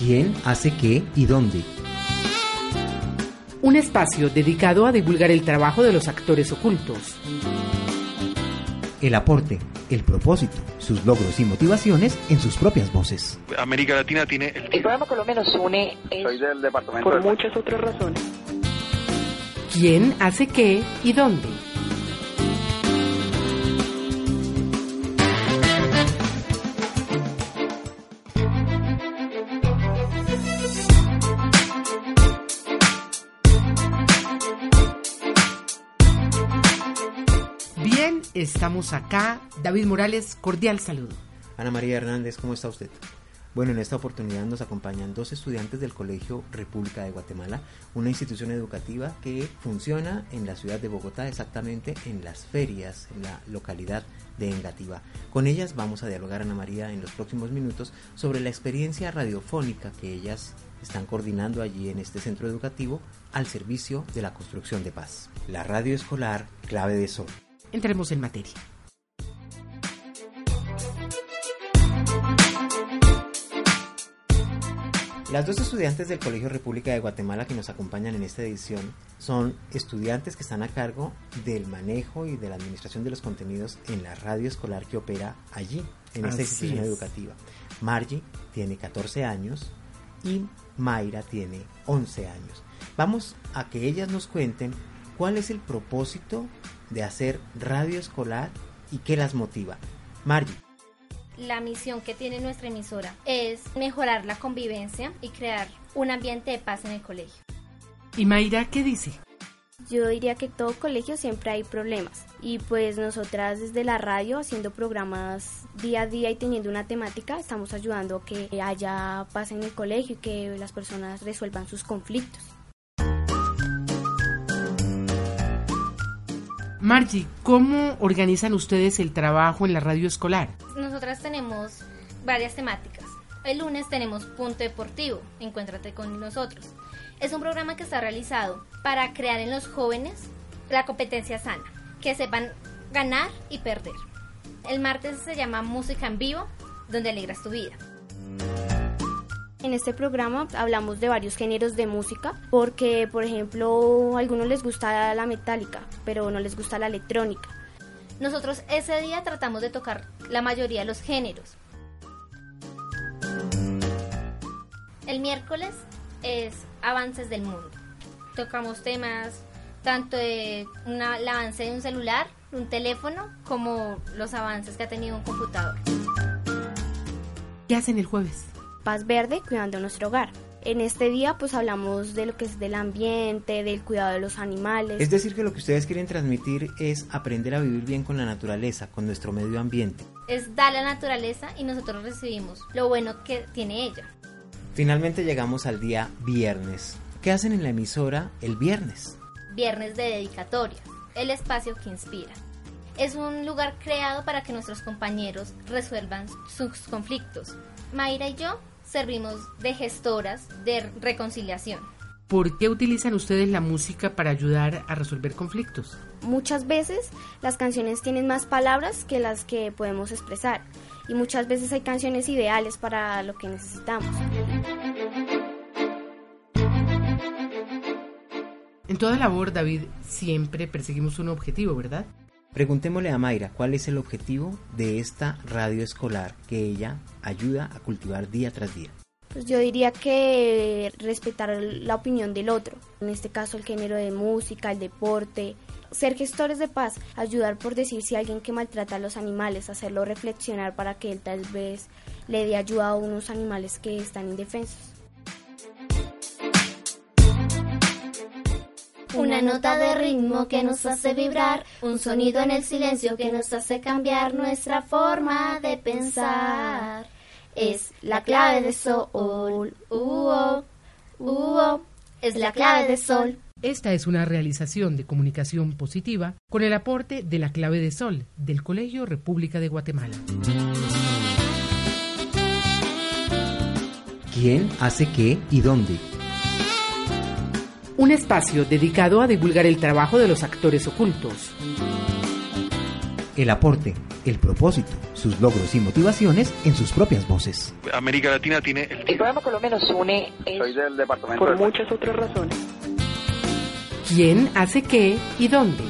¿Quién hace qué y dónde? Un espacio dedicado a divulgar el trabajo de los actores ocultos. El aporte, el propósito, sus logros y motivaciones en sus propias voces. América Latina tiene el... El programa Colombia nos une es Soy del departamento por del- muchas otras razones. ¿Quién hace qué y dónde? Estamos acá. David Morales, cordial saludo. Ana María Hernández, ¿cómo está usted? Bueno, en esta oportunidad nos acompañan dos estudiantes del Colegio República de Guatemala, una institución educativa que funciona en la ciudad de Bogotá, exactamente en las ferias, en la localidad de Engativá. Con ellas vamos a dialogar, Ana María, en los próximos minutos sobre la experiencia radiofónica que ellas están coordinando allí en este centro educativo al servicio de la construcción de paz. La radio escolar Clave de Sol. Entremos en materia. Las dos estudiantes del Colegio República de Guatemala que nos acompañan en esta edición son estudiantes que están a cargo del manejo y de la administración de los contenidos en la radio escolar que opera allí, en esta Así institución es. educativa. Margie tiene 14 años y Mayra tiene 11 años. Vamos a que ellas nos cuenten cuál es el propósito de hacer radio escolar y qué las motiva. Margie. La misión que tiene nuestra emisora es mejorar la convivencia y crear un ambiente de paz en el colegio. ¿Y Mayra qué dice? Yo diría que en todo colegio siempre hay problemas y pues nosotras desde la radio haciendo programas día a día y teniendo una temática estamos ayudando a que haya paz en el colegio y que las personas resuelvan sus conflictos. Margie, ¿cómo organizan ustedes el trabajo en la radio escolar? Nosotras tenemos varias temáticas. El lunes tenemos Punto Deportivo, Encuéntrate con nosotros. Es un programa que está realizado para crear en los jóvenes la competencia sana, que sepan ganar y perder. El martes se llama Música en Vivo, donde alegras tu vida. En este programa hablamos de varios géneros de música porque por ejemplo a algunos les gusta la metálica pero no les gusta la electrónica. Nosotros ese día tratamos de tocar la mayoría de los géneros. El miércoles es Avances del Mundo. Tocamos temas tanto de una- el avance de un celular, un teléfono, como los avances que ha tenido un computador. ¿Qué hacen el jueves? Paz Verde cuidando nuestro hogar. En este día pues hablamos de lo que es del ambiente, del cuidado de los animales. Es decir, que lo que ustedes quieren transmitir es aprender a vivir bien con la naturaleza, con nuestro medio ambiente. Es dar la naturaleza y nosotros recibimos lo bueno que tiene ella. Finalmente llegamos al día viernes. ¿Qué hacen en la emisora el viernes? Viernes de Dedicatoria, el espacio que inspira. Es un lugar creado para que nuestros compañeros resuelvan sus conflictos. Mayra y yo servimos de gestoras de reconciliación. ¿Por qué utilizan ustedes la música para ayudar a resolver conflictos? Muchas veces las canciones tienen más palabras que las que podemos expresar y muchas veces hay canciones ideales para lo que necesitamos. En toda labor, David, siempre perseguimos un objetivo, ¿verdad? Preguntémosle a Mayra cuál es el objetivo de esta radio escolar que ella ayuda a cultivar día tras día. Pues yo diría que respetar la opinión del otro, en este caso el género de música, el deporte, ser gestores de paz, ayudar por decir si alguien que maltrata a los animales, hacerlo reflexionar para que él tal vez le dé ayuda a unos animales que están indefensos. Una nota de ritmo que nos hace vibrar, un sonido en el silencio que nos hace cambiar nuestra forma de pensar. Es la clave de sol, uh, uh, es la clave de sol. Esta es una realización de comunicación positiva con el aporte de la clave de sol del Colegio República de Guatemala. ¿Quién hace qué y dónde? Un espacio dedicado a divulgar el trabajo de los actores ocultos. el aporte, el propósito, sus logros y motivaciones en sus propias voces. América Latina tiene el El programa Colombia nos une es Soy del departamento por de- muchas otras razones. ¿Quién hace qué y dónde?